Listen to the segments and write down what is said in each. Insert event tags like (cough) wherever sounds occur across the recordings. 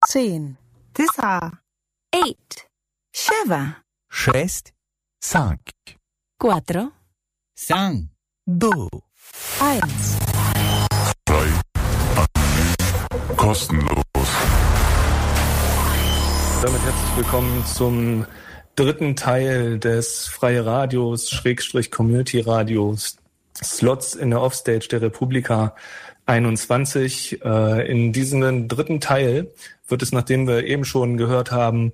zehn, تسعة eight, سبع, шесть, cinq, cuatro, cinq, deux, eins. Kostenlos. Damit herzlich willkommen zum dritten Teil des Freie Radios, Schrägstrich Community Radios, Slots in der Offstage der Republika 21. Äh, in diesem dritten Teil wird es, nachdem wir eben schon gehört haben,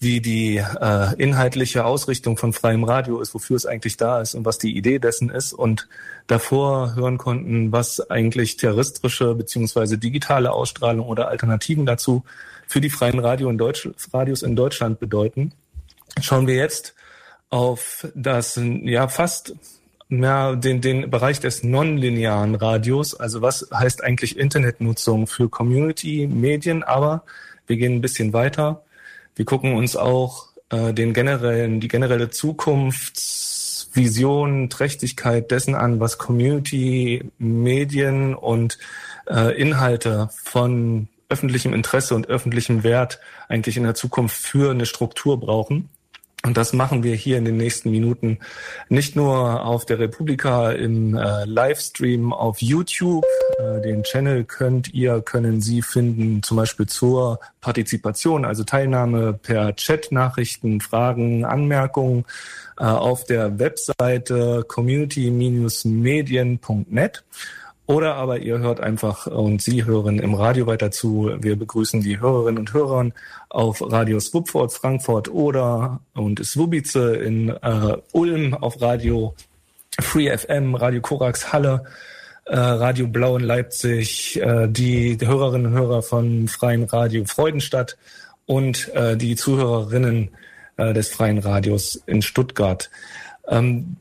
wie die äh, inhaltliche Ausrichtung von freiem Radio ist, wofür es eigentlich da ist und was die Idee dessen ist und davor hören konnten, was eigentlich terrestrische beziehungsweise digitale Ausstrahlung oder Alternativen dazu für die freien Radio in Deutsch, Radios in Deutschland bedeuten, schauen wir jetzt auf das ja fast ja, den, den Bereich des nonlinearen Radios. Also was heißt eigentlich Internetnutzung für Community-Medien? Aber wir gehen ein bisschen weiter. Wir gucken uns auch äh, den generellen, die generelle Zukunftsvision, Trächtigkeit dessen an, was Community, Medien und äh, Inhalte von öffentlichem Interesse und öffentlichem Wert eigentlich in der Zukunft für eine Struktur brauchen. Und das machen wir hier in den nächsten Minuten nicht nur auf der Republika im äh, Livestream auf YouTube. Äh, den Channel könnt ihr, können Sie finden, zum Beispiel zur Partizipation, also Teilnahme per Chat, Nachrichten, Fragen, Anmerkungen äh, auf der Webseite community-medien.net. Oder aber ihr hört einfach und Sie hören im Radio weiter zu. Wir begrüßen die Hörerinnen und Hörer auf Radio Swupford Frankfurt oder und Swubice in äh, Ulm auf Radio Free FM, Radio Korax Halle, äh, Radio Blau in Leipzig, äh, die, die Hörerinnen und Hörer von Freien Radio Freudenstadt und äh, die Zuhörerinnen äh, des Freien Radios in Stuttgart. Ähm,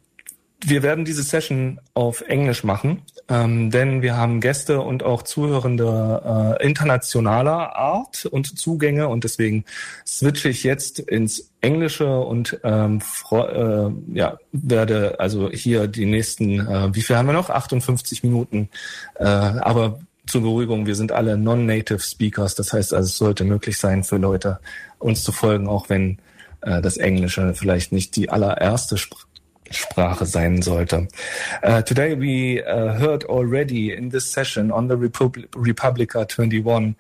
wir werden diese Session auf Englisch machen, ähm, denn wir haben Gäste und auch Zuhörende äh, internationaler Art und Zugänge. Und deswegen switche ich jetzt ins Englische und ähm, äh, ja, werde also hier die nächsten, äh, wie viel haben wir noch? 58 Minuten, äh, aber zur Beruhigung, wir sind alle non-native Speakers, das heißt also, es sollte möglich sein für Leute, uns zu folgen, auch wenn äh, das Englische vielleicht nicht die allererste Sprache Sprache sein sollte. Uh, today we uh, heard already in this session on the Repub Republica 21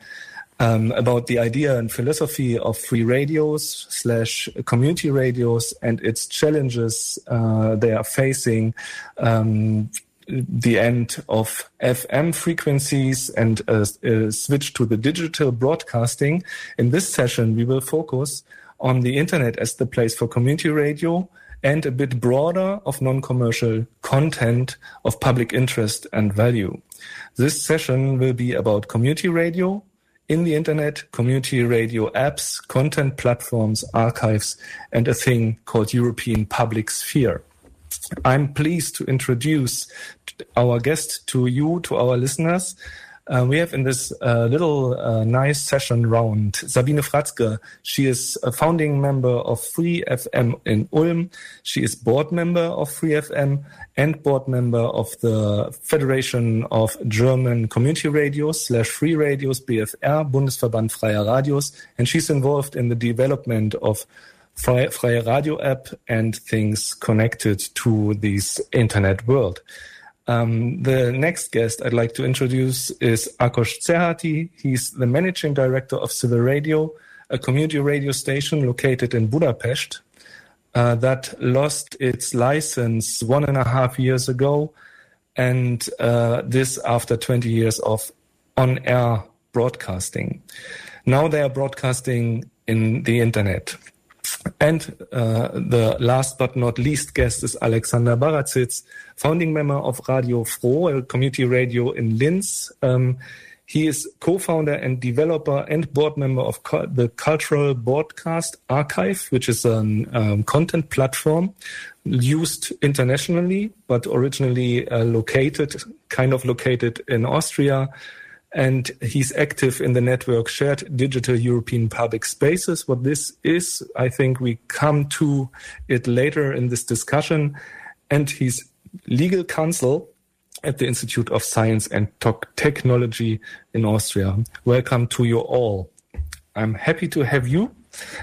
um, about the idea and philosophy of free radios slash community radios and its challenges uh, they are facing. Um, the end of FM frequencies and a, a switch to the digital broadcasting. In this session, we will focus on the internet as the place for community radio, and a bit broader of non-commercial content of public interest and value. This session will be about community radio, in the internet, community radio apps, content platforms, archives, and a thing called European Public Sphere. I'm pleased to introduce our guest to you, to our listeners. Uh, we have in this uh, little uh, nice session round Sabine Fratzke. She is a founding member of Free FM in Ulm. She is board member of Free FM and board member of the Federation of German Community Radios slash Free Radios BFR, Bundesverband Freier Radios. And she's involved in the development of Freie, Freie Radio app and things connected to this internet world. Um, the next guest I'd like to introduce is Akos Tsehati. He's the managing director of Civil Radio, a community radio station located in Budapest uh, that lost its license one and a half years ago, and uh, this after 20 years of on-air broadcasting. Now they are broadcasting in the internet. And uh, the last but not least guest is Alexander Baratsits, founding member of Radio FRO, a community radio in Linz. Um, he is co-founder and developer and board member of the Cultural Broadcast Archive, which is a um, content platform used internationally, but originally uh, located, kind of located in Austria and he's active in the network Shared Digital European Public Spaces. What this is, I think we come to it later in this discussion. And he's legal counsel at the Institute of Science and Technology in Austria. Welcome to you all. I'm happy to have you,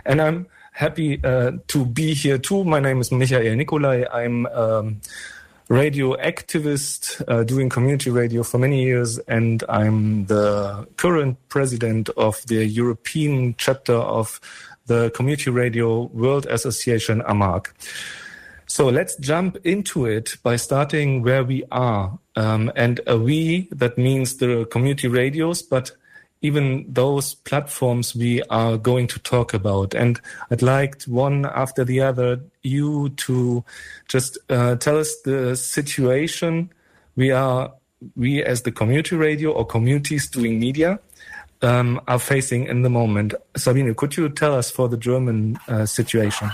and I'm happy uh, to be here too. My name is Michael Nikolai. I'm um, radio activist uh, doing community radio for many years, and I'm the current president of the European chapter of the Community Radio World Association, AMARC. So let's jump into it by starting where we are. Um, and a we, that means the community radios, but even those platforms we are going to talk about. And I'd like one after the other you to just uh, tell us the situation we are, we as the community radio or communities doing media um, are facing in the moment. Sabine, could you tell us for the German uh, situation?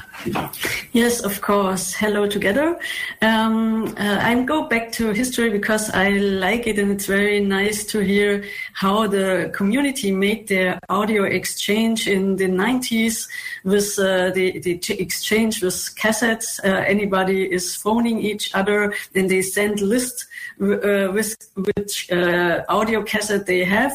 Yes, of course. Hello together. Um, uh, I go back to history because I like it and it's very nice to hear how the community made their audio exchange in the 90s with uh, the, the exchange with cassettes. Uh, anybody is phoning each other and they send lists uh, with which uh, audio cassette they have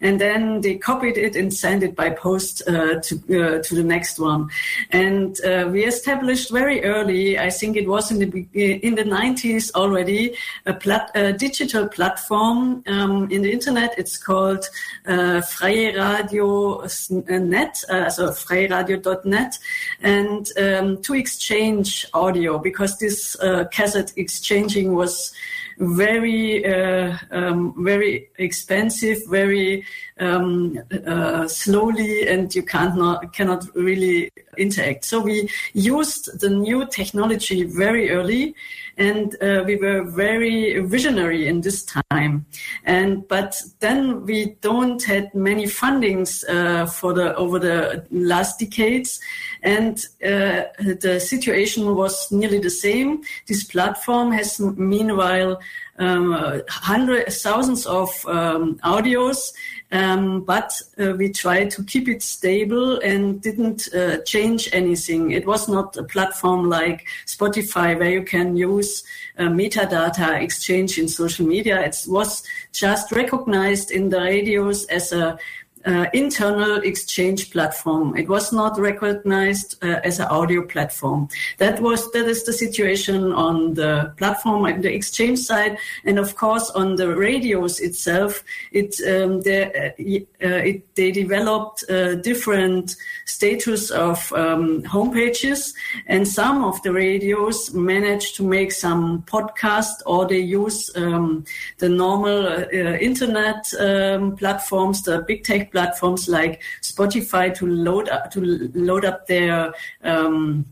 and then they copied it and sent it by post uh, to uh, to the next one. And uh, we established very early, I think it was in the in the 90s already, a, plat- a digital platform um, in the internet. It's called Freie Radio Net, so freiradio.net, and um, to exchange audio because this cassette exchanging was very uh, um, very expensive, very um, uh, slowly, and you can't not, cannot really interact. So we used the new technology very early, and uh, we were very visionary in this time. And but then we don't had many fundings uh, for the over the last decades, and uh, the situation was nearly the same. This platform has meanwhile um, hundreds, thousands of um, audios, um, but uh, we tried to keep it stable and didn't uh, change anything. It was not a platform like Spotify where you can use uh, metadata exchange in social media. It was just recognized in the radios as a uh, internal exchange platform. It was not recognized uh, as an audio platform. That was that is the situation on the platform and the exchange side, and of course on the radios itself. It, um, they, uh, uh it they developed uh, different status of um, homepages, and some of the radios managed to make some podcast or they use um, the normal uh, internet um, platforms, the big tech platforms like Spotify to load up, to load up their um,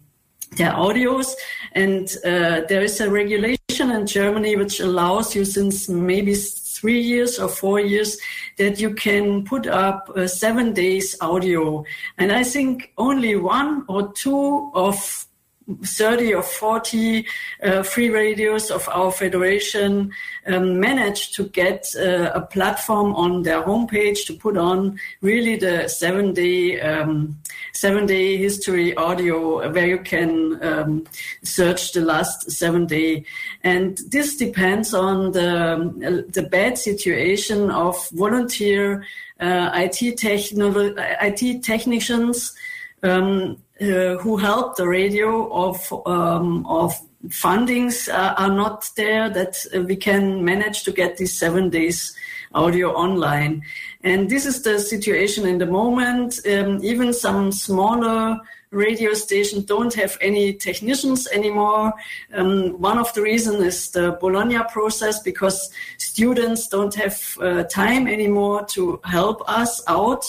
their audios. And uh, there is a regulation in Germany which allows you since maybe three years or four years that you can put up uh, seven days audio. And I think only one or two of 30 or 40 uh, free radios of our federation um, managed to get uh, a platform on their homepage to put on really the seven day um, seven day history audio where you can um, search the last seven day. And this depends on the the bad situation of volunteer uh, IT techno- IT technicians um, uh, who help the radio of um, of fundings uh, are not there that uh, we can manage to get these seven days audio online. And this is the situation in the moment. Um, even some smaller radio stations don't have any technicians anymore. Um, one of the reasons is the Bologna process because students don't have uh, time anymore to help us out.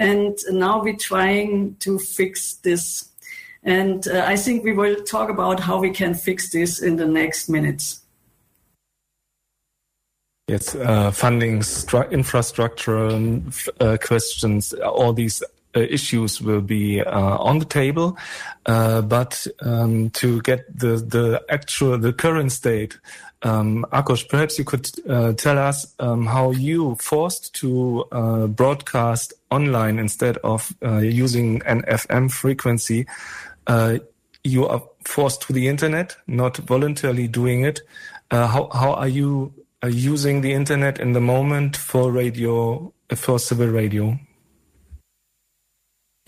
And now we're trying to fix this. And uh, I think we will talk about how we can fix this in the next minutes. Yes, uh, funding, stru- infrastructure uh, questions, all these issues will be uh, on the table. Uh, but um, to get the, the actual, the current state, um, Akos, perhaps you could uh, tell us um, how you forced to uh, broadcast online instead of uh, using an FM frequency. Uh, you are forced to the internet, not voluntarily doing it. Uh, how how are you uh, using the internet in the moment for radio for civil radio?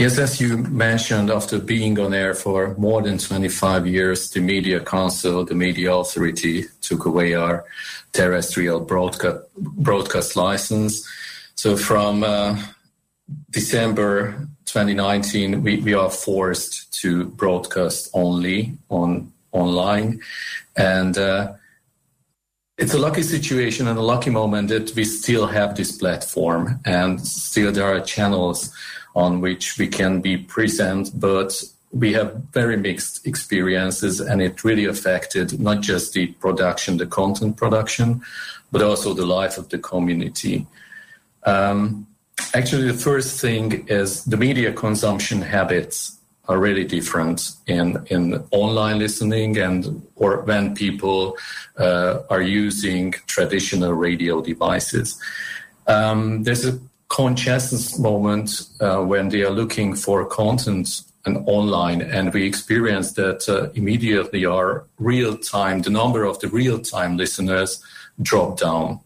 Yes, as you mentioned, after being on air for more than 25 years, the Media Council, the Media Authority, took away our terrestrial broadcast, broadcast license. So from uh, December 2019, we, we are forced to broadcast only on online. And uh, it's a lucky situation and a lucky moment that we still have this platform and still there are channels on which we can be present, but we have very mixed experiences and it really affected not just the production, the content production, but also the life of the community. Um, actually, the first thing is the media consumption habits are really different in, in online listening and or when people uh, are using traditional radio devices. Um, there's a consciousness moment uh, when they are looking for content and online and we experience that uh, immediately our real time the number of the real time listeners drop down.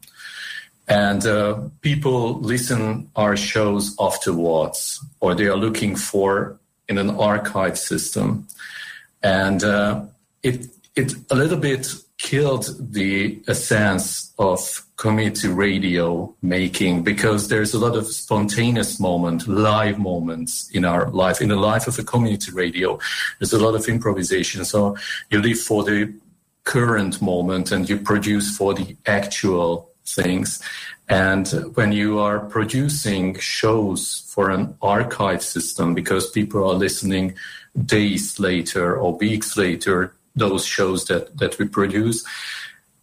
And uh, people listen our shows afterwards or they are looking for in an archive system. And uh, it it a little bit killed the essence of community radio making because there's a lot of spontaneous moment, live moments in our life. In the life of a community radio, there's a lot of improvisation. So you live for the current moment and you produce for the actual things. And when you are producing shows for an archive system, because people are listening days later or weeks later those shows that that we produce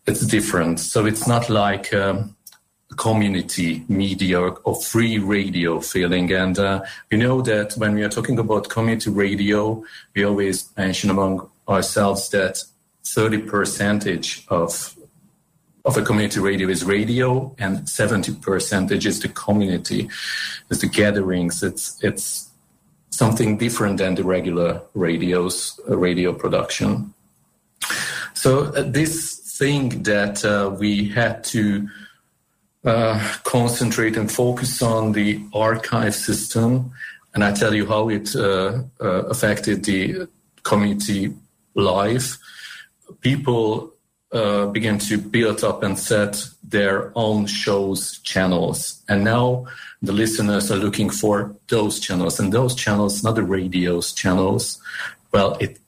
it's different. So it's not like um, community media or, free radio feeling. And uh, we know that when we are talking about community radio we always mention among ourselves that 30 percentage of of a community radio is radio and 70 percentage is the community is the gatherings. It's it's something different than the regular radios uh, radio production so uh, this thing that uh, we had to uh, concentrate and focus on the archive system, and I tell you how it uh, uh, affected the community life. People uh, began to build up and set their own shows channels, and now the listeners are looking for those channels, and those channels, not the radio's channels. Well, it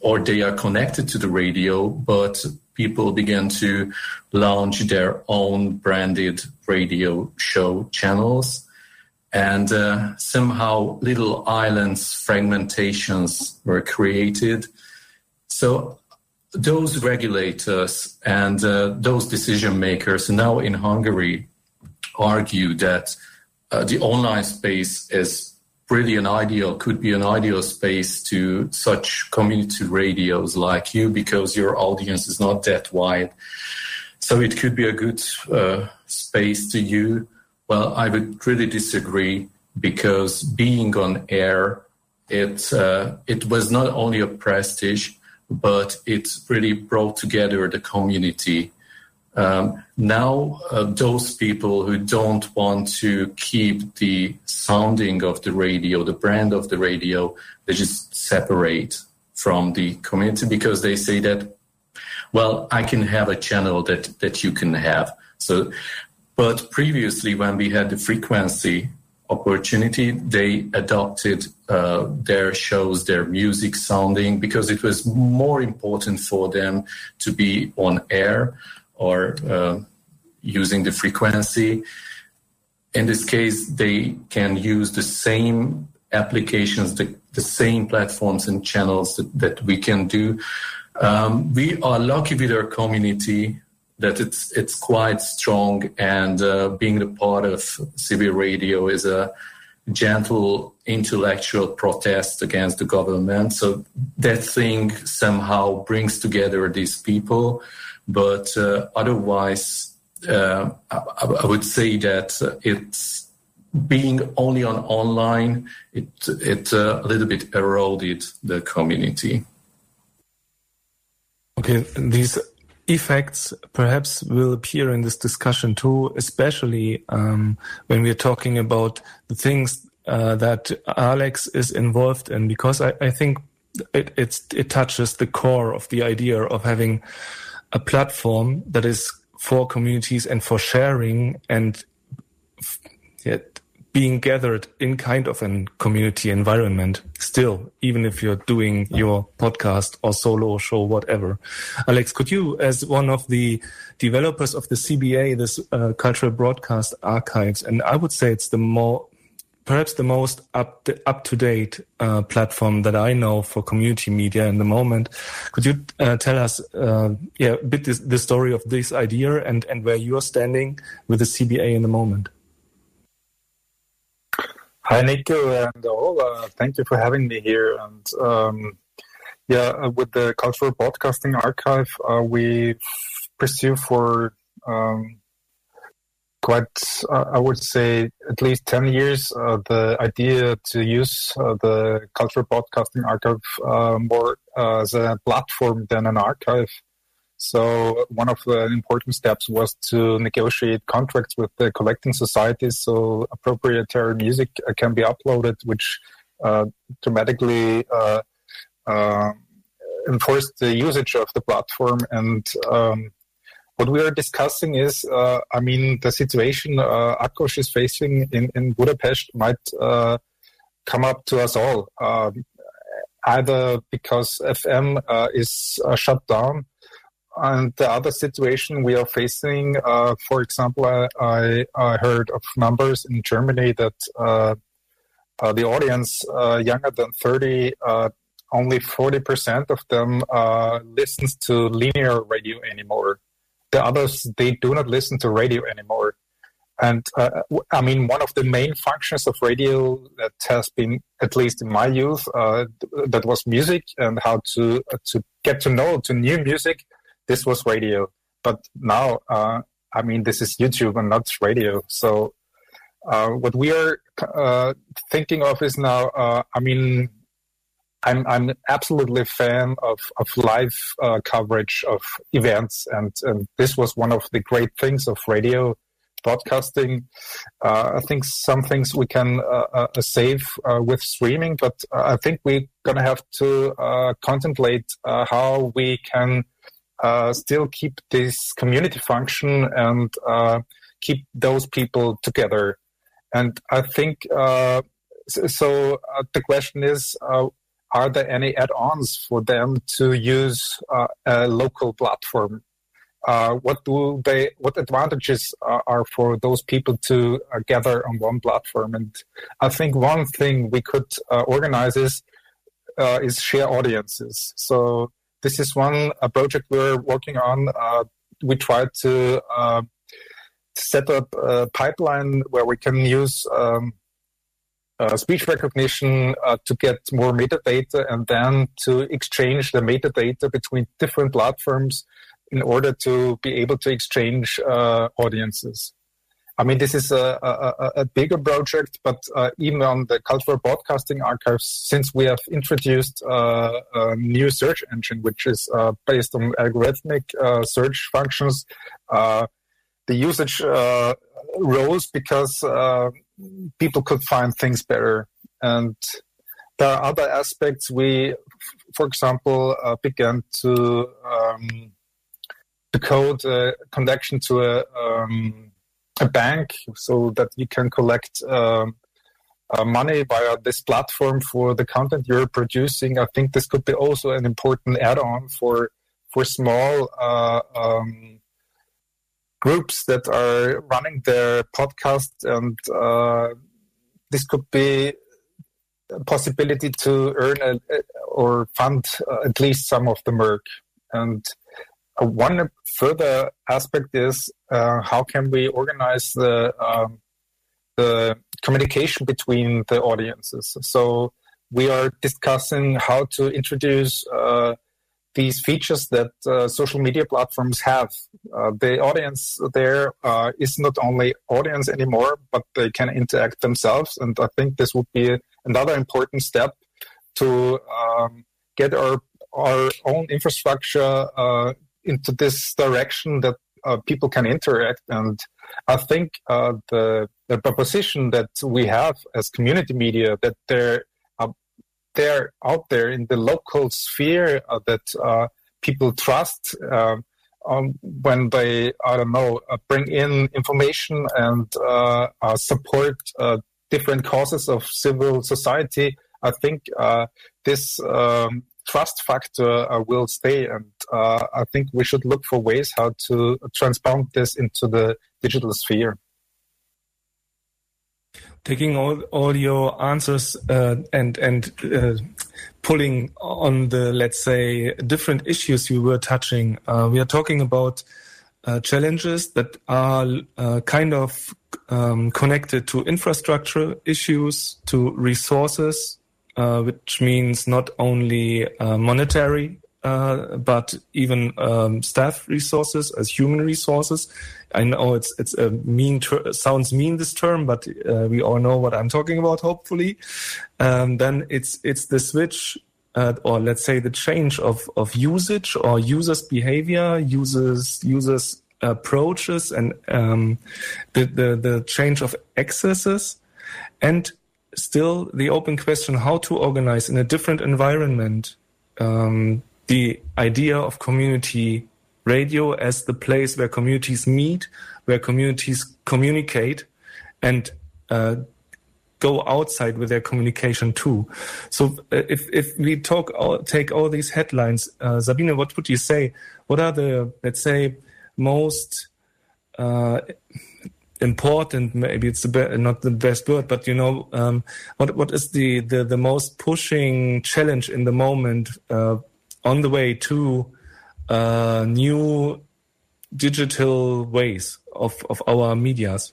or they are connected to the radio, but people began to launch their own branded radio show channels. And uh, somehow little islands, fragmentations were created. So those regulators and uh, those decision makers now in Hungary argue that uh, the online space is really an ideal could be an ideal space to such community radios like you because your audience is not that wide. So it could be a good uh, space to you. Well i would really disagree because being on air it uh, it was not only a prestige but it really brought together the community um, now, uh, those people who don't want to keep the sounding of the radio, the brand of the radio, they just separate from the community because they say that, well, I can have a channel that, that you can have. So, but previously, when we had the frequency opportunity, they adopted uh, their shows, their music sounding because it was more important for them to be on air or uh, using the frequency. In this case, they can use the same applications, the, the same platforms and channels that, that we can do. Um, we are lucky with our community that it's it's quite strong, and uh, being a part of CB Radio is a gentle intellectual protest against the government. So that thing somehow brings together these people. But uh, otherwise, uh, I, I, would say that it's being only on online, it, it uh, a little bit eroded the community. Okay, these effects perhaps will appear in this discussion too, especially um, when we're talking about the things uh, that Alex is involved in because I, I think it it touches the core of the idea of having a platform that is for communities and for sharing and yeah, being gathered in kind of a community environment still, even if you're doing your podcast or solo show, whatever. Alex, could you, as one of the developers of the CBA, this uh, cultural broadcast archives, and I would say it's the more perhaps the most up to, up to date uh, platform that I know for community media in the moment. Could you uh, tell us, uh, yeah, a bit this, the story of this idea and and where you are standing with the CBA in the moment? Hi, Nico and all. Uh, thank you for having me here. And um, yeah, uh, with the Cultural Broadcasting Archive, uh, we pursue for um, quite, uh, I would say, at least 10 years, uh, the idea to use uh, the Cultural Broadcasting Archive uh, more as a platform than an archive. So one of the important steps was to negotiate contracts with the collecting societies so appropriatory music uh, can be uploaded, which uh, dramatically enforced the usage of the platform and um, what we are discussing is, uh, I mean, the situation uh, Akos is facing in, in Budapest might uh, come up to us all, um, either because FM uh, is uh, shut down, and the other situation we are facing, uh, for example, I, I, heard of numbers in Germany that the audience younger than 30 only 40% of them listens to linear radio anymore the others they do not listen to radio anymore. And uh, i mean one of the main functions of radio that has been at least in my youth uh, that was music and how to uh, to get to know to new music this was radio. But now uh, i mean this is youtube and not radio. So uh, what we are uh, thinking of is now i mean I'm I'm absolutely a fan of of live uh, coverage of events, and, and this was one of the great things of radio broadcasting. Uh, I think some things we can uh, uh save uh, with streaming, but I think we're gonna have to uh, contemplate how we can still keep this community function and keep those people together. And I think so. the question is are there any add-ons for them to use uh, a local platform? Uh, what do they? What advantages are, are for those people to uh, gather on one platform? And I think one thing we could uh, organize is uh, is share audiences. So this is one a project we're working on. Uh, we try to set up a pipeline where we can use. Um, uh, speech recognition uh, to get more metadata and then to exchange the metadata between different platforms in order to be able to exchange uh, audiences. I mean, this is a, a, a bigger project, but uh, even on the cultural broadcasting archives, since we have introduced uh, a new search engine, which is uh, based on algorithmic search functions, the usage rose because people could find things better. And there are other aspects. We, for example, uh, began to um, to code a connection to a um, a bank so that you can collect um, uh, money via this platform for the content you're producing. I think this could be also an important add-on for for small uh, um, groups that are running their podcast, and uh, this could be a possibility to earn a, or fund uh, at least some of the work. And uh, one further aspect is uh, how can we organize the um, the communication between the audiences. So we are discussing how to introduce uh, these features that uh, social media platforms have. Uh, the audience there uh, is not only audience anymore, but they can interact themselves. And I think this would be another important step to um, get our our own infrastructure uh, into this direction that uh, people can interact and I think uh, the the proposition that we have as community media that they're uh, they're out there in the local sphere uh, that uh, people trust um, um, when they I don't know uh, bring in information and support different causes of civil society. I think this um, trust factor uh, will stay. And uh, I think we should look for ways how to transplant this into the digital sphere. Taking all, all your answers uh, and and uh, pulling on the let's say different issues you were touching, uh, we are talking about uh, challenges that are kind of um, connected to infrastructure issues, to resources, uh, which means not only uh, monetary, uh, but even um, staff resources as human resources. I know it's it's a mean ter- sounds mean this term, but uh, we all know what I'm talking about. Hopefully, um, then it's it's the switch. Uh, or let's say the change of, of usage or users behavior, users users approaches, and um, the, the the change of accesses, and still the open question how to organize in a different environment um, the idea of community radio as the place where communities meet, where communities communicate, and uh, go outside with their communication too. So uh, if if we talk take all these headlines, uh, Sabine, what would you say? What are the let's say most uh, important maybe it's the be- not the best word but you know um, what what is the, the the most pushing challenge in the moment uh, on the way to uh, new digital ways of of our medias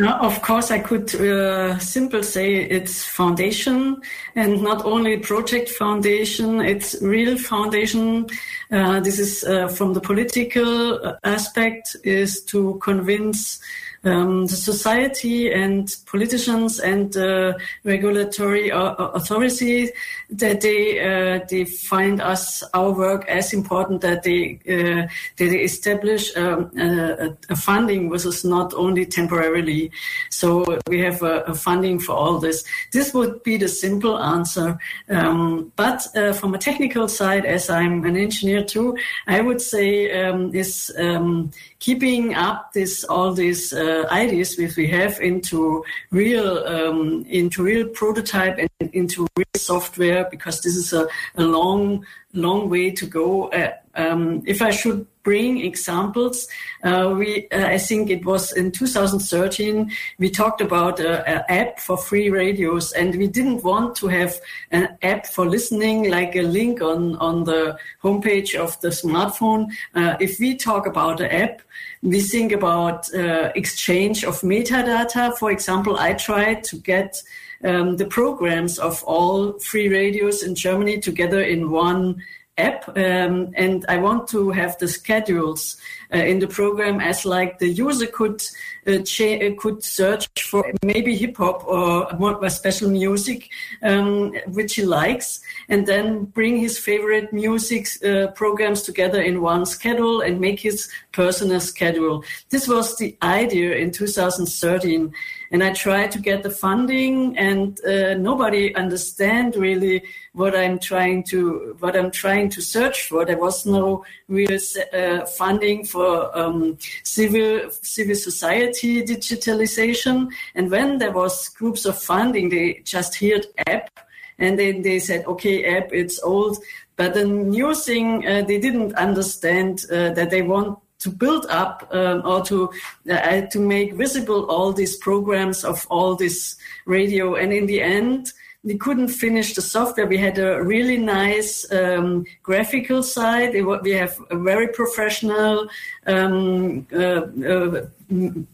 no, of course, I could uh, simple say it's foundation and not only project foundation, it's real foundation. Uh, this is uh, from the political aspect is to convince um, the society and politicians and uh, regulatory authorities that they uh, they find us our work as important that they uh, that they establish um, a, a, funding which is not only temporarily. So we have a, a, funding for all this. This would be the simple answer. Um, but uh, from a technical side, as I'm an engineer too, I would say um, is um, keeping up this all these uh, ideas which we have into real um, into real prototype and into real software because this is a, a long long way to go. Uh, um, if I should bring examples, uh, we uh, I think it was in 2013 we talked about an app for free radios, and we didn't want to have an app for listening like a link on on the homepage of the smartphone. Uh, if we talk about an app, we think about uh, exchange of metadata. For example, I tried to get um, the programs of all free radios in Germany together in one app um, and I want to have the schedules in the program as like the user could uh, cha- uh, could search for maybe hip hop or more special music um, which he likes and then bring his favorite music uh, programs together in one schedule and make his personal schedule. This was the idea in 2013 and I tried to get the funding, and uh, nobody understand really what I'm trying to what I'm trying to search for. There was no real uh, funding for um, civil civil society digitalization, and when there was groups of funding, they just heard app, and then they said, okay, app, it's old. But the new thing, uh, they didn't understand uh, that they want to build up um, or to uh, to make visible all these programs of all this radio. And in the end we couldn't finish the software. We had a really nice um, graphical side. We have a very professional um, uh, uh,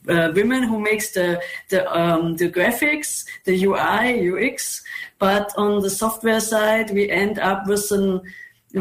uh, women who makes the the, um, the graphics, the UI UX. But on the software side, we end up with an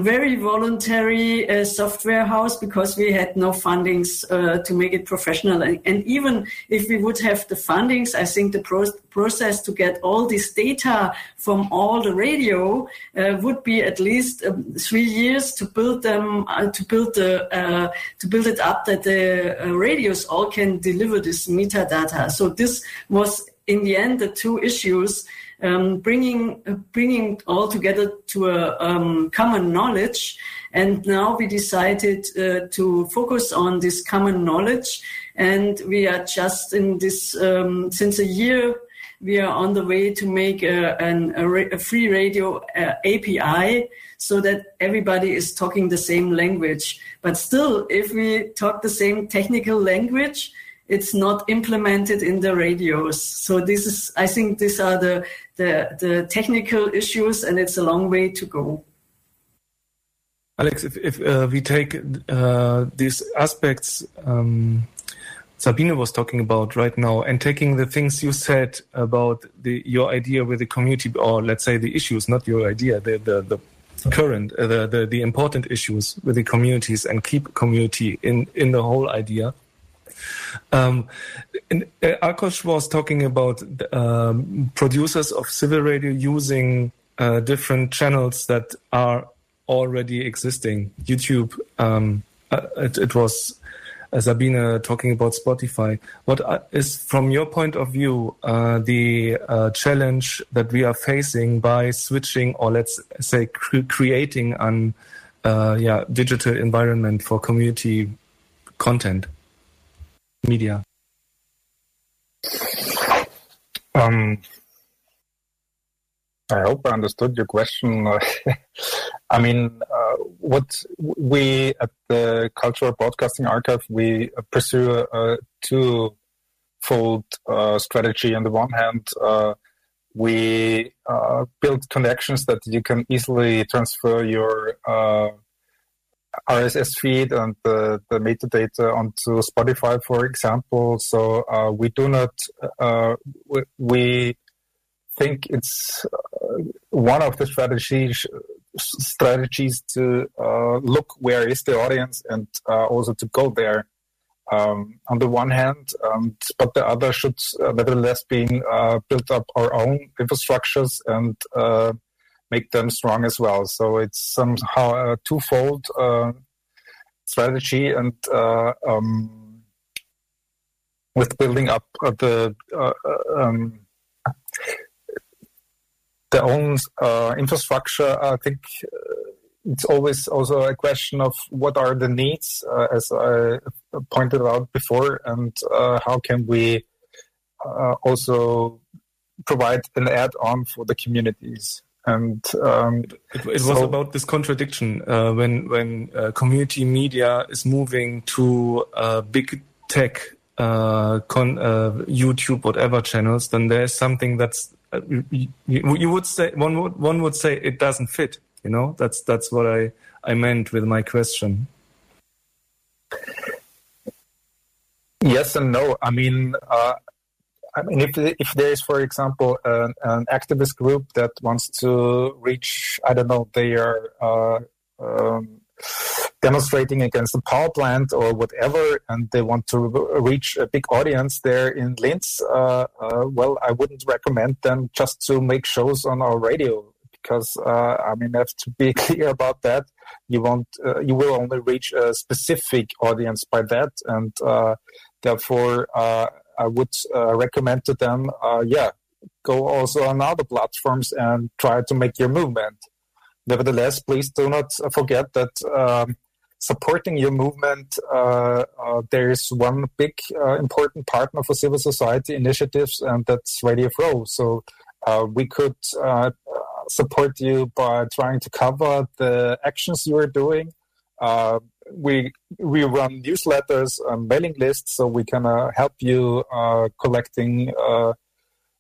very voluntary uh, software house because we had no fundings uh, to make it professional. And, and, even if we would have the fundings, I think the pro- process to get all this data from all the radio uh, would be at least um, three years to build them, uh, to build the, uh, to build it up that the uh, radios all can deliver this metadata. So this was in the end the two issues um, bringing uh, bringing all together to a um, common knowledge. And now we decided uh, to focus on this common knowledge, and we are just in this um, since a year. We are on the way to make a, an, a, a free radio uh, API so that everybody is talking the same language. But still, if we talk the same technical language, it's not implemented in the radios. So this is, I think, these are the the, the technical issues, and it's a long way to go. Alex, if, if uh, we take uh, these aspects um, Sabine was talking about right now, and taking the things you said about the your idea with the community, or let's say the issues, not your idea, the the, the current, uh, the, the the important issues with the communities, and keep community in in the whole idea. Um, and, uh, was talking about um, producers of civil radio using uh, different channels that are already existing. YouTube, um, uh, it, it, was uh, Sabine talking about Spotify. What uh, from your point of view, uh, the uh, challenge that we are facing by switching, or let's say cre- creating an yeah digital environment for community content? Media? Um, I hope I understood your question. (laughs) I mean, uh, what we at the Cultural Broadcasting Archive we pursue a, two-fold uh, strategy. On the one hand, uh, we uh, build connections that you can easily transfer your uh, RSS feed and the, the metadata onto Spotify, for example. So uh, we do not, uh, we, we, think it's uh, one of the strategies strategies to uh, look where is the audience and uh, also to go there. Um, on the one hand, um, but the other should nevertheless being build up our own infrastructures and make them strong as well. So it's somehow a twofold uh, strategy, and uh, um, with building up the uh, uh, um, their own uh, infrastructure, I think it's always also a question of what are the needs, as I pointed out before, and how can we also provide an add-on for the communities and um, it, it, it so was about this contradiction uh, when when uh, community media is moving to uh, big tech uh, con, uh, YouTube whatever channels then there's something that's uh, you, you, would say one would one would say it doesn't fit you know? That's that's what I I meant with my question. Yes and no. I mean I mean, if if there is, for example, an, an, activist group that wants to reach, I don't know, they are uh, um, demonstrating against the power plant or whatever, and they want to reach a big audience there in Linz, uh, uh, well, I wouldn't recommend them just to make shows on our radio because uh, I mean, I have to be (laughs) clear about that. You won't, uh, you will only reach a specific audience by that, and uh, therefore I would uh, recommend to them, uh, yeah, go also on other platforms and try to make your movement. Nevertheless, please do not forget that um, supporting your movement, uh, uh, there is one big uh, important partner for civil society initiatives, and that's Radio FRO. So uh, we could support you by trying to cover the actions you are doing. Uh, we we run newsletters, um, mailing lists, so we can uh, help you uh, collecting uh,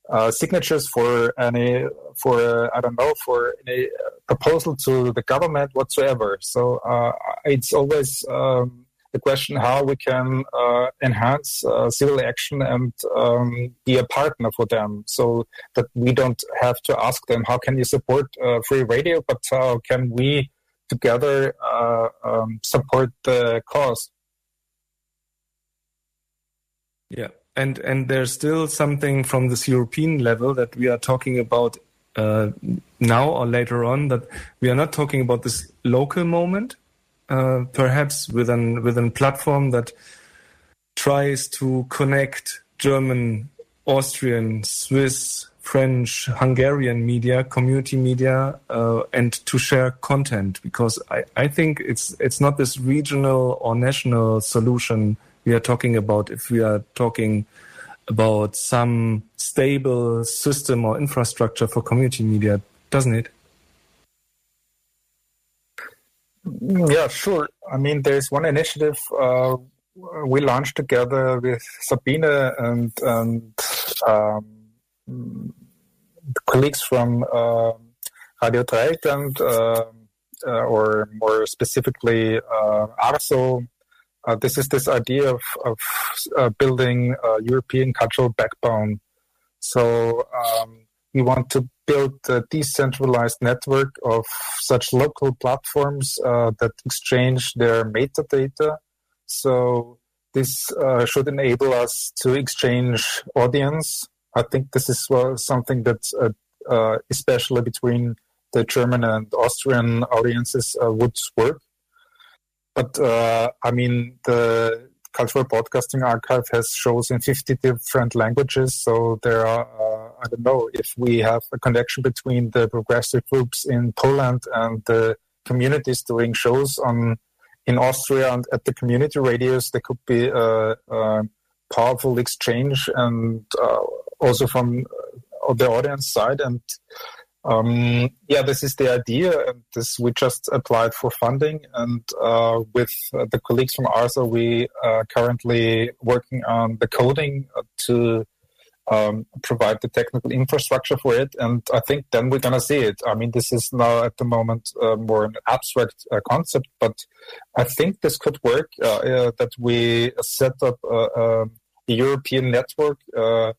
uh signatures for any for I don't know for any proposal to the government whatsoever. So uh, it's always um, the question how we can uh, enhance civil action and um, be a partner for them, so that we don't have to ask them how can you support free radio, but how can we together uh, um, support the cause. Yeah, and and there's still something from this European level that we are talking about uh, now or later on. That we are not talking about this local moment, uh, perhaps with an with a platform that tries to connect German, Austrian, Swiss, French, Hungarian media, community media, uh, and to share content because I, I think it's it's not this regional or national solution we are talking about if we are talking about some stable system or infrastructure for community media, doesn't it? Yeah, sure. I mean, there's one initiative uh, we launched together with Sabine and, and um, colleagues from uh, Radio Dreyeckland, uh, or more specifically uh, ARSO. Uh, this is this idea of, of uh, building a European cultural backbone. So um, we want to build a decentralized network of such local platforms that exchange their metadata so this should enable us to exchange audience. I think this is well, something that, uh, uh, especially between the German and Austrian audiences, uh, would work. But uh, I mean, the Cultural Broadcasting Archive has shows in 50 different languages. So there are, uh, I don't know, if we have a connection between the progressive groups in Poland and the communities doing shows on in Austria and at the community radios, there could be a, a powerful exchange and uh, also from uh, the audience side. And um, yeah, this is the idea. And this we just applied for funding, and uh, with the colleagues from ARSO, we are currently working on the coding to um, provide the technical infrastructure for it. And I think then we're to see it. I mean, this is now at the moment uh, more an abstract uh, concept, but I think this could work uh, uh that we set up a, a European network uh,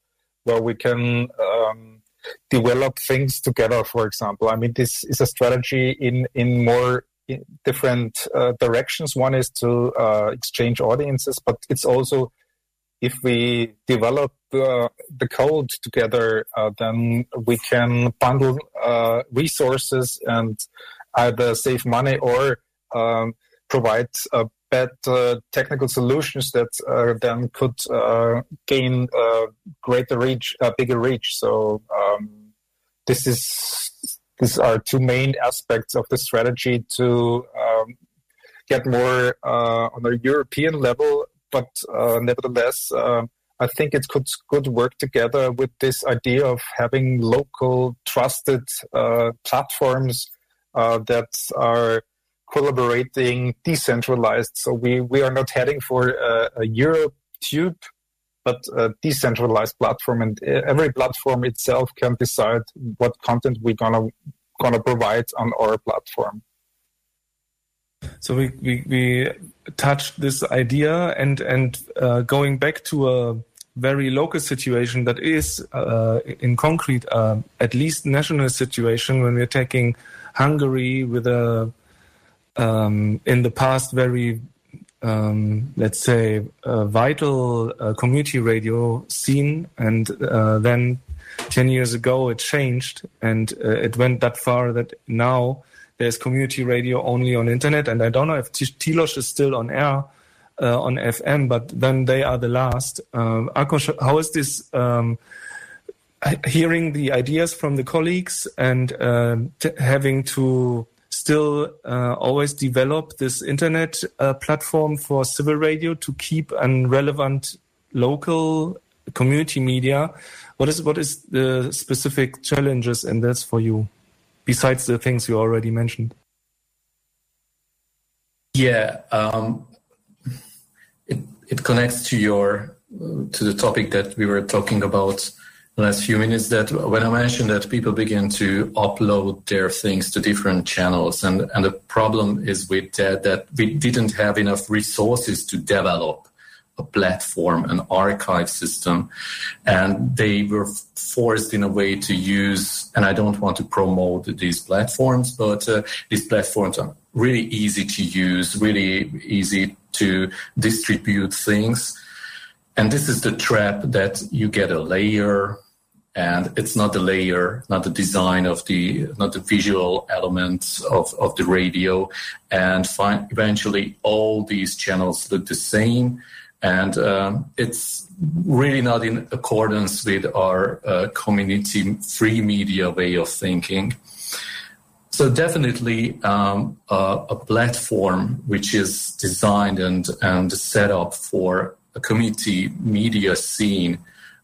where we can um, develop things together, for example. I mean, this is a strategy in, in more different uh, directions. One is to exchange audiences, but it's also if we develop uh, the code together, uh, then we can bundle uh, resources and either save money or um, provide better technical solutions that uh, then could uh, gain greater reach, bigger reach. So um, this is these are two main aspects of the strategy to um, get more uh, on a European level but uh, nevertheless, uh, I think it could could work together with this idea of having local trusted uh, platforms uh, that are collaborating decentralized. So we, we are not heading for a, a Europe tube, but a decentralized platform, and every platform itself can decide what content we're gonna gonna provide on our platform. So we, we, we touched this idea and, and uh, going back to a very local situation that is uh, in concrete, uh, at least national situation when we're taking Hungary with a, um, in the past, very, um, let's say, vital uh, community radio scene. And uh, then 10 years ago, it changed and uh, it went that far that now there's community radio only on internet, and I don't know if Tilos is still on air uh, on FM, but then they are the last. Um, how is this? Um, hearing the ideas from the colleagues and uh, having to still uh, always develop this internet uh, platform for civil radio to keep an relevant local community media. What is what is the specific challenges in this for you? besides the things you already mentioned? Yeah, um, it it connects to your to the topic that we were talking about last few minutes. That when I mentioned that people begin to upload their things to different channels, and and the problem is with that that we didn't have enough resources to develop a platform, an archive system, and they were forced in a way to use. And I don't want to promote these platforms, but uh, these platforms are really easy to use, really easy to distribute things. And this is the trap that you get a layer and it's not the layer, not the design of the, not the visual elements of, of the radio. And find, eventually all these channels look the same. And um, it's really not in accordance with our uh, community free media way of thinking. So definitely um, a, a, platform which is designed and, and set up for a community media scene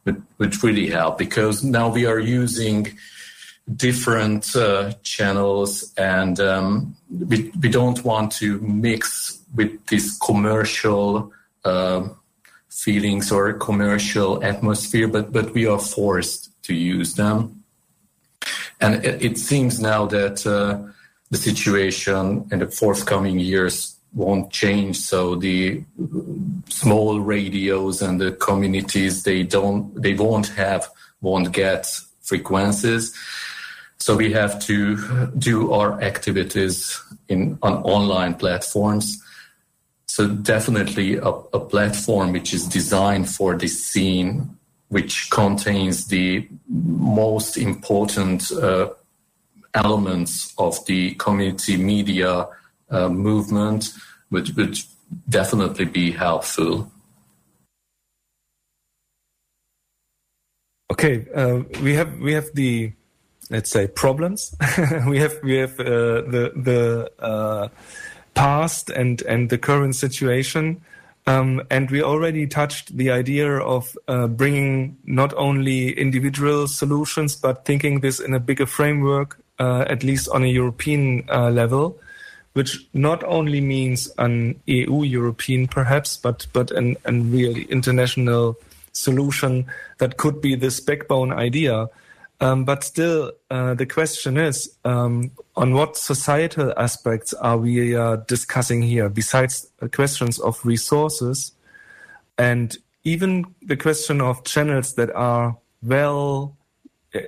would really help because now we are using different uh, channels and um, we, we don't want to mix with this commercial uh, feelings or commercial atmosphere, but, but we are forced to use them. And it, it seems now that uh, the situation in the forthcoming years won't change. So the small radios and the communities they don't they won't have won't get frequencies. So we have to do our activities in on online platforms. So definitely a, a platform which is designed for this scene, which contains the most important uh, elements of the community media uh, movement would, would definitely be helpful. Okay, uh, we have we have the let's say problems. (laughs) we have we have uh, the the uh, past and and the current situation. Um, and we already touched the idea of uh, bringing not only individual solutions, but thinking this in a bigger framework, uh, at least on a European uh, level which not only means an EU European perhaps, but but an, an really international solution that could be this backbone idea. Um, but still, uh, the question is, um, on what societal aspects are we uh, discussing here, besides questions of resources, and even the question of channels that are well uh,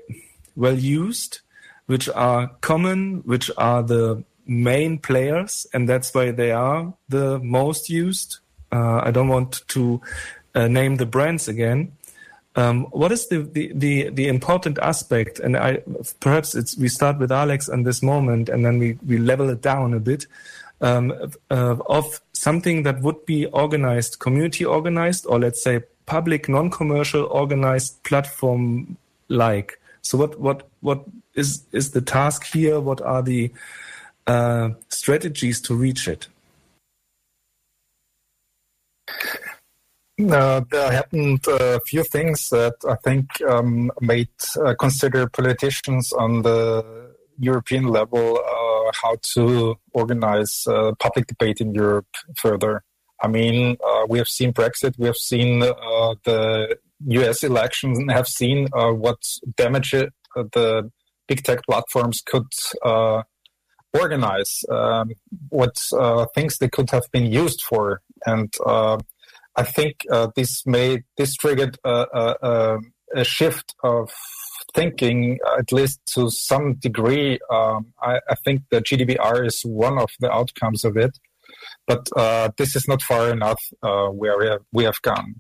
well used, which are common, which are the main players, and that's why they are the most used. Uh, I don't want to uh, name the brands again. Um, what is the, the, the, the, important aspect? And I, perhaps it's, we start with Alex on this moment and then we, we level it down a bit um, uh, of something that would be organized, community organized, or let's say public, non-commercial organized platform like. So what, what, what is, is the task here? What are the, strategies to reach it? Uh, there happened a few things that I think um, made uh, consider politicians on the European level uh, how to organize uh, public debate in Europe further. I mean, uh, we have seen Brexit, we have seen uh, the US elections, and have seen what damage the big tech platforms could organize um, what uh, things they could have been used for. And uh, I think uh, this made this triggered a, shift of thinking, at least to some degree. Um, I, I, think the GDPR is one of the outcomes of it, but uh, this is not far enough uh, where we have, we have gone.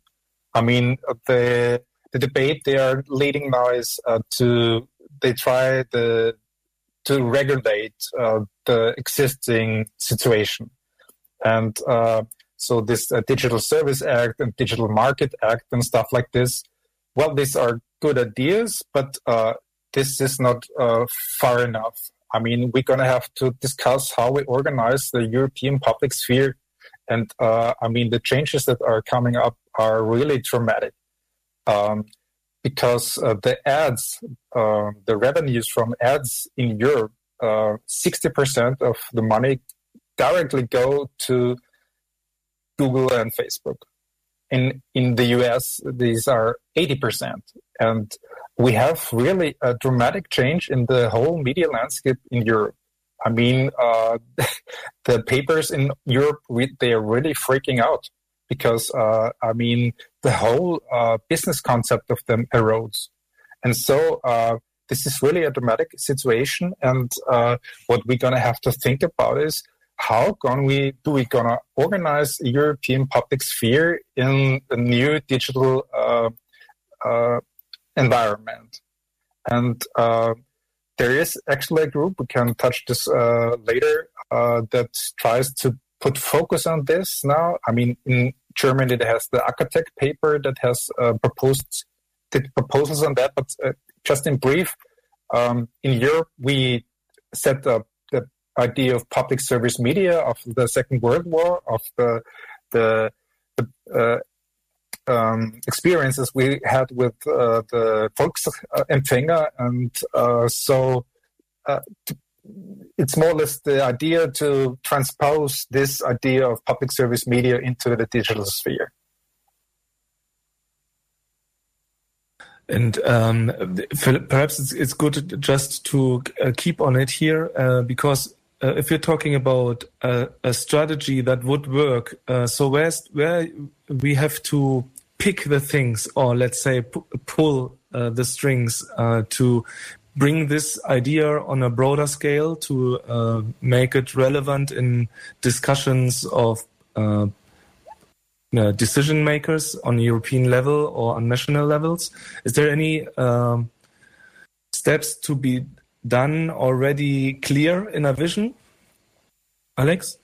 I mean, the the debate they are leading now is uh, to they try the to regulate uh, the existing situation. And uh, so this uh, Digital Service Act and Digital Market Act and stuff like this, well, these are good ideas, but uh, this is not uh, far enough. I mean, we're going to have to discuss how we organize the European public sphere. And uh, I mean, the changes that are coming up are really dramatic. Um, because uh, the ads, uh, the revenues from ads in Europe, uh, 60% of the money directly go to Google and Facebook. In in the US, these are 80%, and we have really a dramatic change in the whole media landscape in Europe. I mean, uh, (laughs) the papers in Europe they are really freaking out because uh, I mean the whole uh, business concept of them erodes, and so uh, this is really a dramatic situation. And uh, what we're going to have to think about is how can we do we gonna organize a European public sphere in a new digital uh, uh, environment? And uh, there is actually a group we can touch this later that tries to put focus on this now. I mean, in Germany, it has the Acatech paper that has uh, proposed proposals on that. But just in brief, um, in Europe, we set up the idea of public service media of the Second World War, of the the, the uh, um, experiences we had with uh, the Volksempfänger, and uh, so uh, to, it's more or less the idea to transpose this idea of public service media into the digital sphere. And um, perhaps it's, it's good just to uh, keep on it here uh, because uh, if you're talking about a, a, strategy that would work, uh, so where's where we have to pick the things or let's say pull uh, the strings uh, to bring this idea on a broader scale to make it relevant in discussions of uh, decision makers on European level or on national levels? Is there any um, steps to be done already clear in a vision? Alex?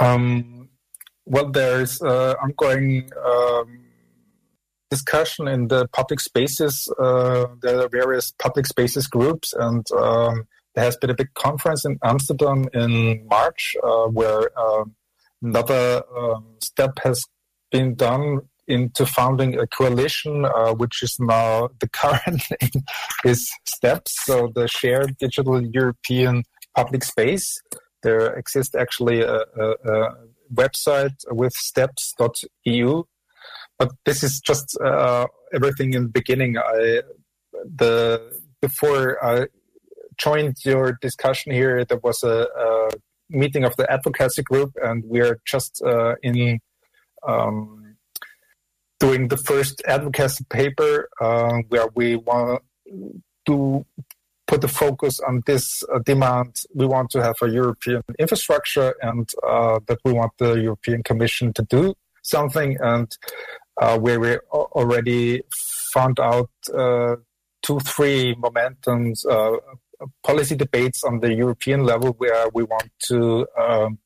Um, well, there's uh, ongoing um, discussion in the public spaces. Uh, there are various public spaces groups, and um, there has been a big conference in Amsterdam in March uh, where um, Another um, step has been done into founding a coalition, uh, which is now the current (laughs) name is STEPS, so the Shared Digital European Public Space. There exists actually a, a, a website with steps.eu, but this is just uh, everything in the beginning. I the before I joined your discussion here, there was a, a meeting of the advocacy group, and we're just uh, in um, doing the first advocacy paper uh, where we want to put the focus on this uh, demand. We want to have a European infrastructure, and uh, that we want the European Commission to do something, and where we already found out uh, two, three momentums policy debates on the European level where we want to um,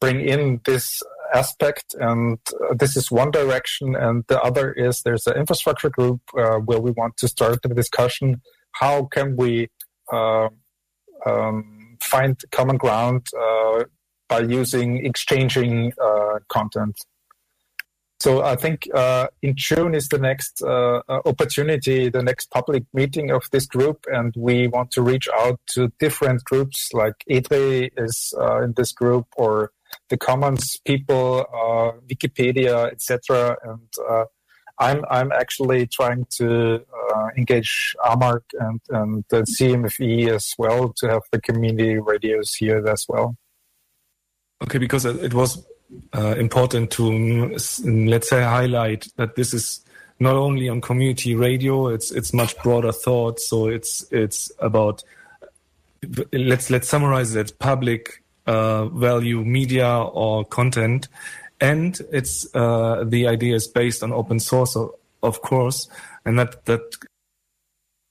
bring in this aspect and uh, this is one direction and the other is there's an infrastructure group uh, where we want to start the discussion. How can we uh, um, find common ground uh, by using exchanging uh, content so I think uh, in June is the next uh, uh, opportunity, the next public meeting of this group, and we want to reach out to different groups like EDRi is uh, in this group, or the Commons people, uh, Wikipedia, etc. And uh, I'm I'm actually trying to engage AMARC and and the CMFE as well to have the community radios here as well. Okay, because it was uh, important to let's say highlight that this is not only on community radio it's it's much broader thought. So it's it's about let's let's summarize it public uh, value media or content. And it's uh, the idea is based on open source of, of course. And that that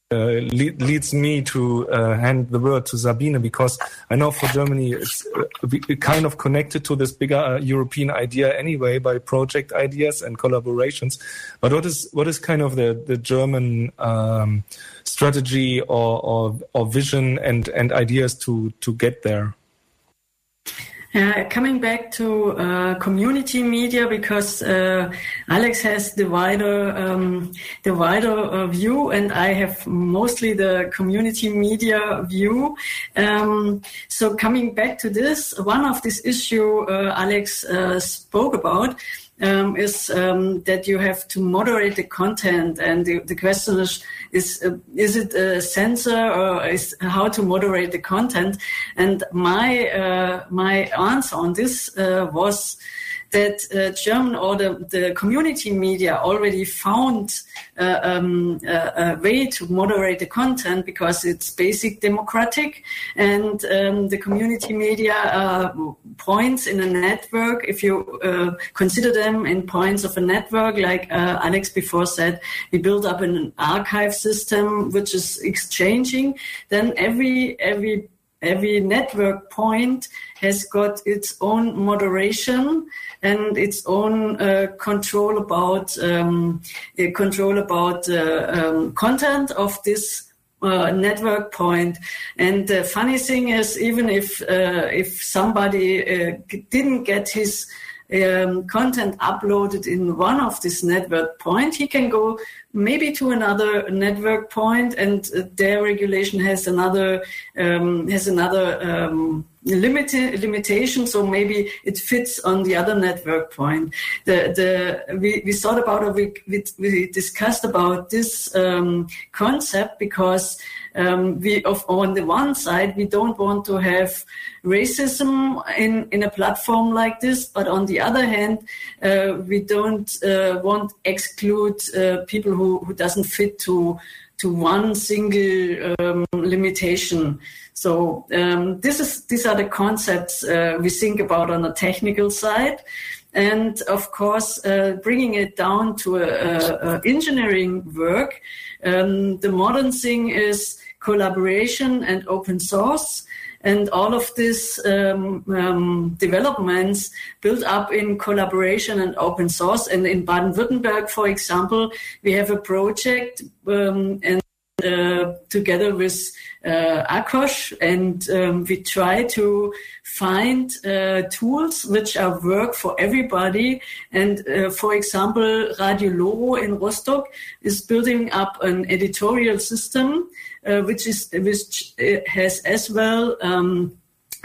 uh, lead, leads me to uh, hand the word to Sabine because I know for Germany it's uh, kind of connected to this bigger uh, European idea anyway by project ideas and collaborations. But what is what is kind of the the German um, strategy or, or or vision and and ideas to to get there? Uh, coming back to uh, community media, because uh, Alex has the wider um, the wider uh, view, and I have mostly the community media view. Um, so coming back to this, one of this issue uh, Alex spoke about um, is um, that you have to moderate the content, and the, the question is is uh, is it a censor or is how to moderate the content? And my uh, my answer on this uh, was that uh, German or the, the community media already found uh, um, a, a, way to moderate the content because it's basic democratic and um, the community media uh, points in a network. If you uh, consider them in points of a network, like uh, Alex before said, we build up an archive system which is exchanging. Then every every every network point has got its own moderation and its own uh, control about um, uh, control about uh, um, content of this uh, network point. And the funny thing is, even if uh, if somebody uh, didn't get his um, content uploaded in one of this network point, he can go maybe to another network point, and their regulation has another um, has another um, limit limitation. So maybe it fits on the other network point. The the we, we thought about it. We we, we discussed about this um, concept because um, we of, on the one side we don't want to have racism in in a platform like this, but on the other hand uh, we don't uh, want exclude uh, people who who doesn't fit to to one single um, limitation. So um, this is these are the concepts uh, we think about on the technical side. And of course, uh, bringing it down to a, a, a engineering work, um, the modern thing is collaboration and open source. And all of these um, um, developments built up in collaboration and open source. And in Baden-Württemberg, for example, we have a project um, and uh, together with uh, Akos, and um, we try to find uh, tools which are work for everybody. And uh, for example, Radio LOHRO in Rostock is building up an editorial system, uh, which is which uh, has as well. Um,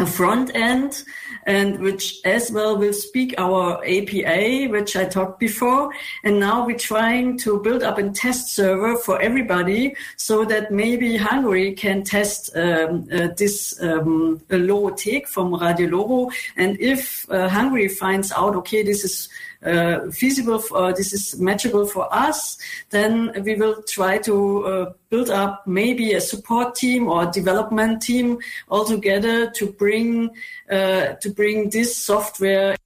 a front end and which as well will speak our API, which I talked before. And now we're trying to build up a test server for everybody so that maybe Hungary can test um, uh, this um, low take from Radio LOHRO. And if uh, Hungary finds out, okay, this is uh, feasible, for, uh, this is matchable for us, then we will try to uh, build up maybe a support team or development team all together to bring uh, to bring this software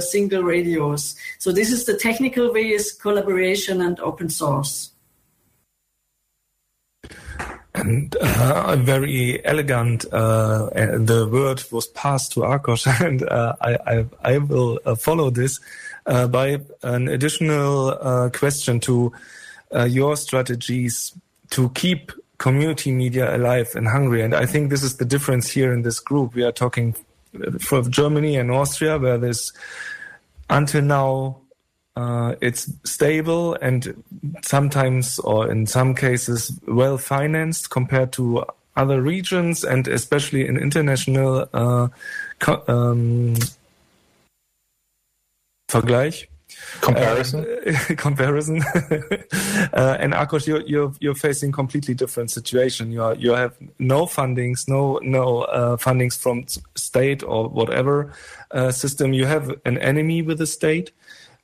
single radios. So this is the technical way is collaboration and open source. And uh, very elegant. Uh, the word was passed to Akos, (laughs) and I, I, I, will follow this by an additional uh, question to your strategies to keep community media alive in Hungary. And I think this is the difference here in this group. We are talking for Germany and Austria, where this until now uh, it's stable and sometimes, or in some cases, well financed compared to other regions, and especially in international uh, um, Vergleich. Comparison. Uh, (laughs) comparison. uh, (laughs) and Akos, you're, you're you're facing completely different situation. You are you have no fundings, no no uh, fundings from state or whatever uh, system. You have an enemy with the state,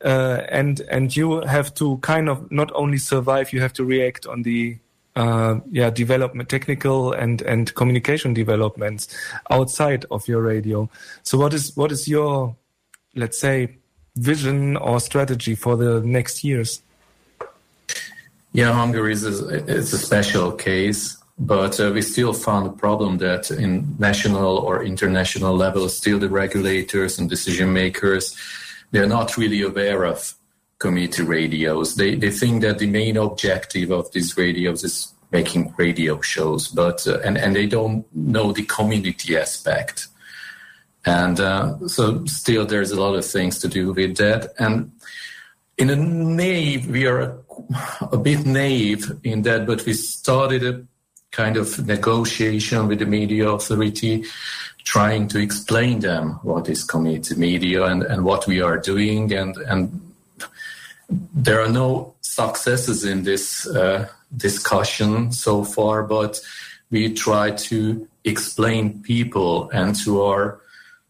uh, and and you have to kind of not only survive, you have to react on the uh, yeah development, technical and and communication developments outside of your radio. So what is what is your let's say vision or strategy for the next years? Yeah, Hungary is a, it's a special case, but uh, we still found a problem that in national or international level, still the regulators and decision makers they're not really aware of community radios. They they think that the main objective of these radios is making radio shows, but uh, and and they don't know the community aspect. And uh, so, still, there's a lot of things to do with that. And in a naive, we are a, bit naive in that, but we started a kind of negotiation with the media authority trying to explain them what is community media and, and what we are doing. And, and there are no successes in this uh, discussion so far, but we try to explain people and to our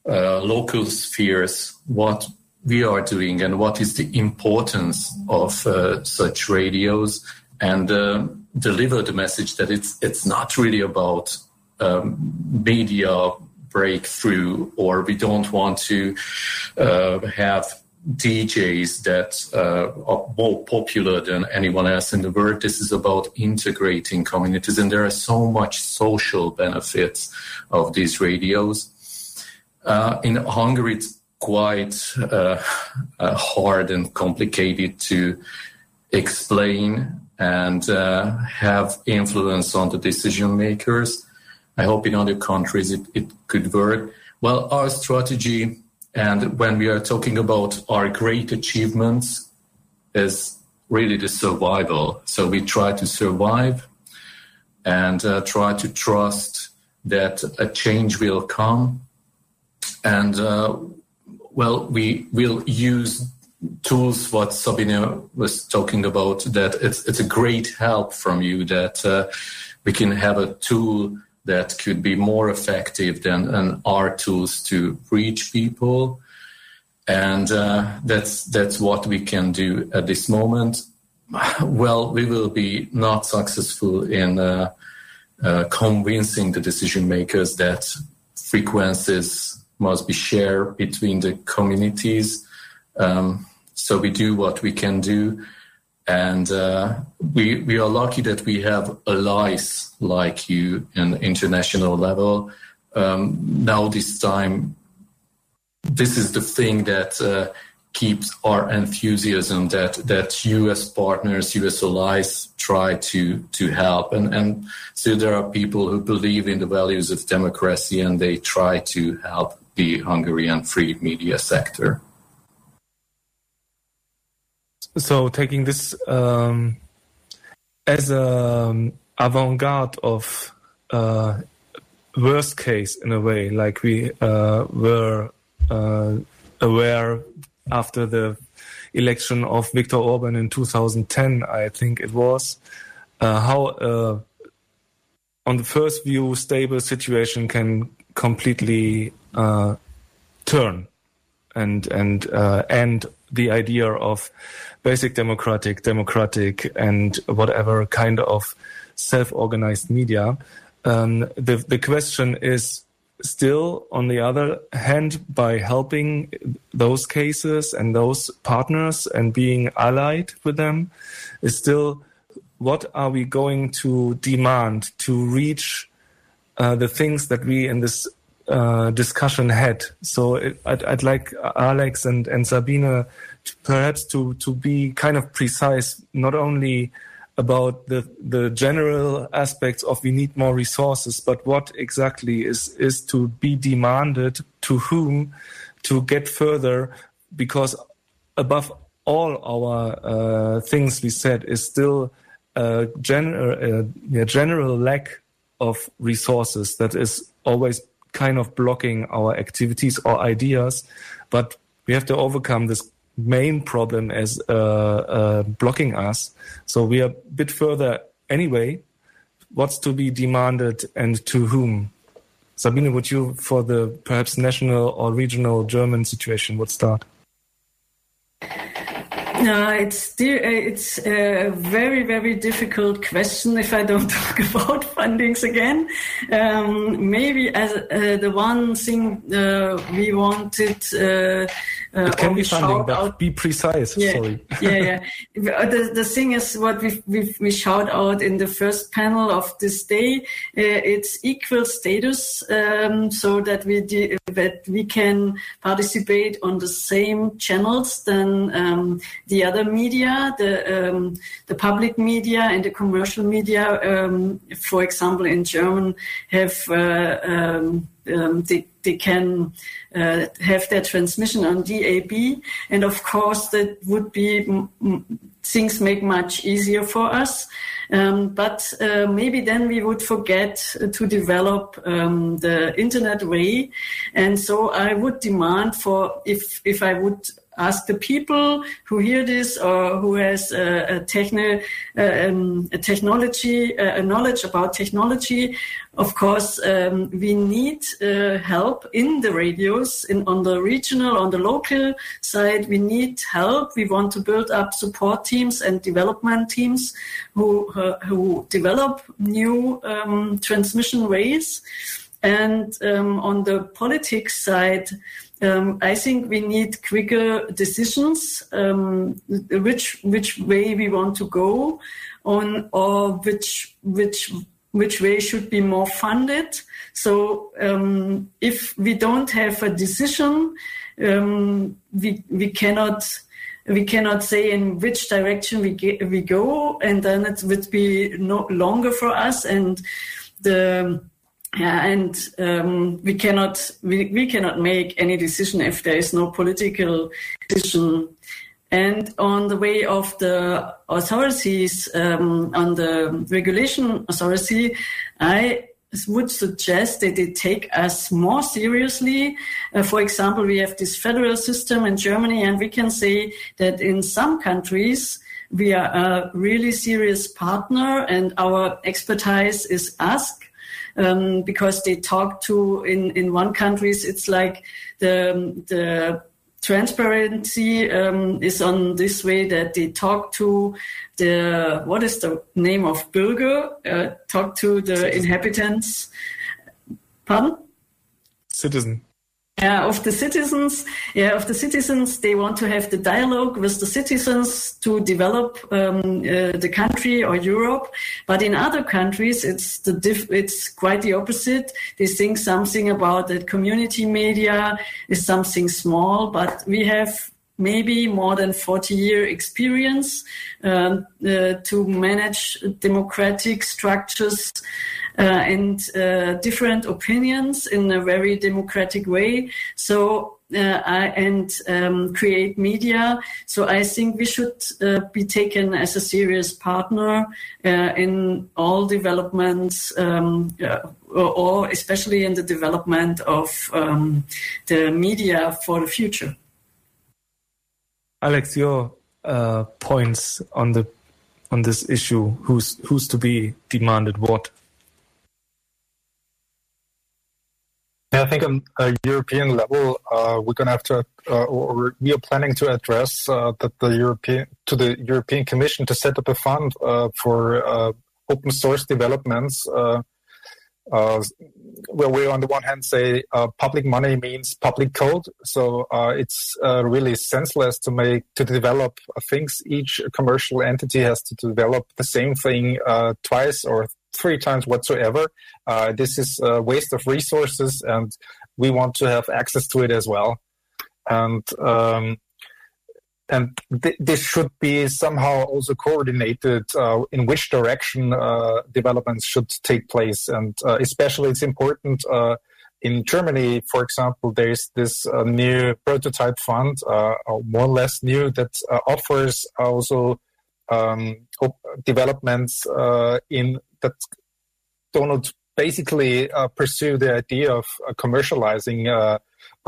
uh, local spheres what we are doing and what is the importance of uh, such radios and uh, deliver the message that it's it's not really about um, media breakthrough or we don't want to uh, have DJs that uh, are more popular than anyone else in the world. This is about integrating communities, and there are so much social benefits of these radios. Uh, in Hungary, it's quite uh, uh hard and complicated to explain and uh, have influence on the decision makers. I hope in other countries it, it could work. Well, our strategy and when we are talking about our great achievements, is really the survival. So we try to survive and uh, try to trust that a change will come. And uh, well, we will use tools what Sabine was talking about that it's, it's a great help from you that uh, we can have a tool that could be more effective than, than our tools to reach people. And uh, that's that's what we can do at this moment. Well, we will be not successful in uh, uh, convincing the decision makers that frequencies must be shared between the communities. Um, so we do what we can do and uh, we we are lucky that we have allies like you in international level. Um, now this time, this is the thing that uh, keeps our enthusiasm that that U.S. partners, U.S. allies try to to help, and and so there are people who believe in the values of democracy and they try to help the Hungarian free media sector. So taking this um, as a um, avant-garde of uh, worst case in a way, like we uh, were uh, aware after the election of Viktor Orban in 2010, I think it was, uh, how uh, on the first view stable situation can completely uh, turn and and uh, end the idea of basic democratic, democratic, and whatever kind of self-organized media. Um, the the question is still, on the other hand, by helping those cases and those partners and being allied with them, is still what are we going to demand to reach uh, the things that we in this uh, discussion had. So it, I'd, I'd, like Alex and, and Sabine perhaps to to be kind of precise, not only about the the general aspects of we need more resources, but what exactly is is to be demanded to whom to get further, because above all our uh, things we said is still a general a general lack of resources that is always kind of blocking our activities or ideas, but we have to overcome this main problem as uh, uh, blocking us. So we are a bit further anyway. What's to be demanded and to whom? Sabine, would you, for the perhaps national or regional German situation, would start? No, it's it's a very very difficult question. If I don't (laughs) talk about fundings again, um, maybe as uh, the one thing uh, we wanted. Uh, uh, it can be funding, but out. be precise. Yeah, Sorry. (laughs) yeah, yeah. The, the thing is, what we, we, we shout out in the first panel of this day, uh, it's equal status, um, so that we that we can participate on the same channels than um, the other media, the um, the public media and the commercial media. Um, for example, in German, have uh, um, um, they, can uh, have their transmission on DAB. And of course, that would be things make much easier for us. Um, but uh, maybe then we would forget to develop um, the internet way. And so I would demand for if if I would ask the people who hear this or who has a, a, techni- uh, um, a technology, uh, a knowledge about technology. Of course, um, we need uh, help in the radios, in on the regional, on the local side. We need help. We want to build up support teams and development teams who uh, who develop new um, transmission ways. And um, on the politics side, um, I think we need quicker decisions, um, which which way we want to go on, or which which which way should be more funded. So um, if we don't have a decision, um, we we cannot we cannot say in which direction we get, we go, and then it would be no longer for us and the yeah, and um, we cannot we, we cannot make any decision if there is no political decision. And on the way of the authorities, um, on the regulation authority, I would suggest that they take us more seriously. Uh, for example, we have this federal system in Germany, and we can say that in some countries we are a really serious partner, and our expertise is asked um, because they talk to in in one countries it's like the the transparency um, is on this way that they talk to the what is the name of Bürger? Uh, talk to the inhabitants. Pardon? Citizen yeah, of the citizens, yeah, of the citizens, they want to have the dialogue with the citizens to develop um, uh, the country or Europe. But in other countries, it's the diff- it's quite the opposite. They think something about that community media is something small, but we have maybe more than 40 year experience um, uh, to manage democratic structures uh, and uh, different opinions in a very democratic way. So uh, and um, create media. So I think we should uh, be taken as a serious partner uh, in all developments, um, or, or, especially in the development of um, the media for the future. Alex, your uh, points on the on this issue: who's who's to be demanded what? I think on a European level, uh, we're going to have to, uh, or we are planning to address uh, that the European to the European Commission to set up a fund uh, for uh, open source developments. Uh, where we, on the one hand, say public money means public code, so it's really senseless to make to develop things. Each commercial entity has to develop the same thing twice or three times whatsoever. Uh, this is a waste of resources, and we want to have access to it as well. And um, and th- this should be somehow also coordinated uh, in which direction uh, developments should take place. And uh, especially, it's important uh, in Germany, for example, there's this uh, new prototype fund, more or less new, that offers also um, developments in that don't basically uh, pursue the idea of uh, commercializing uh,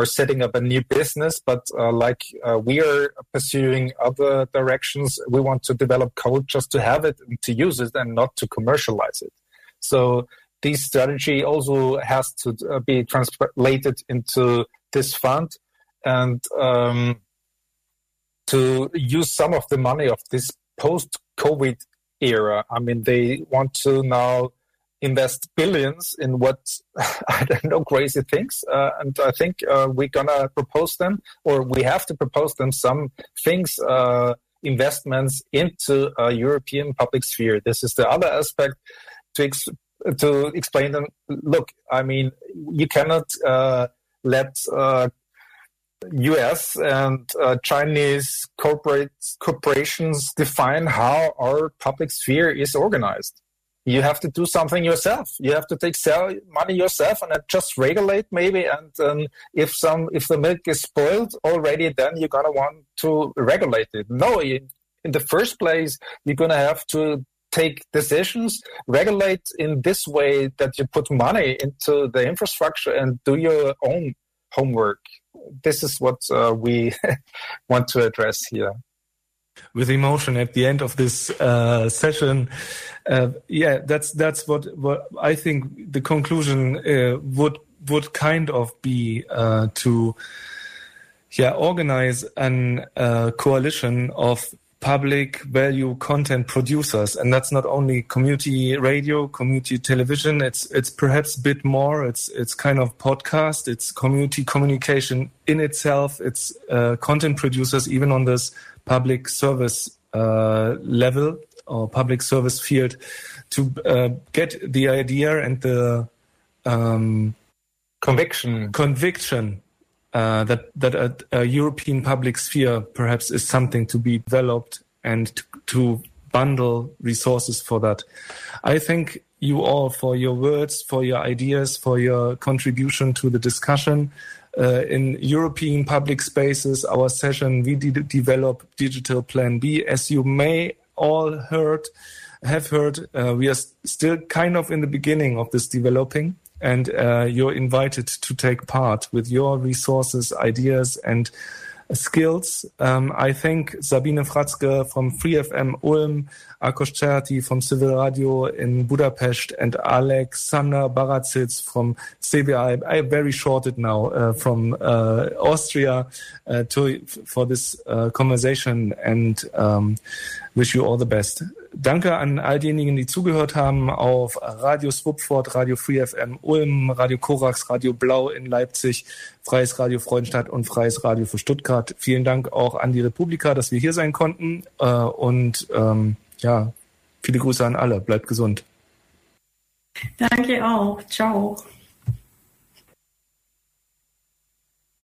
or setting up a new business, but uh, like uh, we are pursuing other directions, we want to develop code just to have it and to use it and not to commercialize it. So this strategy also has to uh, be translated into this fund and um, to use some of the money of this post-COVID era. I mean, they want to now invest billions in what (laughs) I don't know crazy things, uh, and I think uh, we're gonna propose them, or we have to propose them some things, uh, investments into a European public sphere. This is the other aspect to ex- to explain them. Look, I mean, you cannot uh, let U.S. Uh, and uh, Chinese corporate corporations define how our public sphere is organized you have to do something yourself. You have to take sell money yourself and just regulate maybe. And um, if some if the milk is spoiled already, then you're gonna want to regulate it. No, you, in the first place, you're gonna have to take decisions, regulate in this way that you put money into the infrastructure and do your own homework. This is what uh, we (laughs) want to address here. With emotion at the end of this uh, session, uh, yeah, that's that's what what I think the conclusion uh, would would kind of be uh, to yeah organize an uh, coalition of public value content producers. And that's not only community radio community television. It's it's perhaps a bit more. It's it's kind of podcast. It's community communication in itself. It's uh, content producers even on this public service uh, level or public service field to uh, get the idea and the um, conviction. conviction uh, that that a, a, European public sphere perhaps is something to be developed and to, to, bundle resources for that. I thank you all for your words, for your ideas, for your contribution to the discussion. Uh, in European public spaces, our session, we de develop Digital Plan B. As you may all heard, have heard, uh, we are still kind of in the beginning of this developing and uh, you're invited to take part with your resources, ideas, and skills. Um, I thank Sabine Fratzke from Free FM Ulm, Akos Cherty from Civil Radio in Budapest, and Alexander Baratsits from CBI. I very shorted now uh, from uh, Austria uh, to for this uh, conversation and um, wish you all the best. Danke an all diejenigen, die zugehört haben auf Radio Swupford, Radio Free FM Ulm, Radio Korax, Radio Blau in Leipzig, Freies Radio Freudenstadt und Freies Radio für Stuttgart. Vielen Dank auch an die Republika, dass wir hier sein konnten. Äh, und ähm, ja, viele Grüße an alle. Bleibt gesund. Danke auch. Ciao.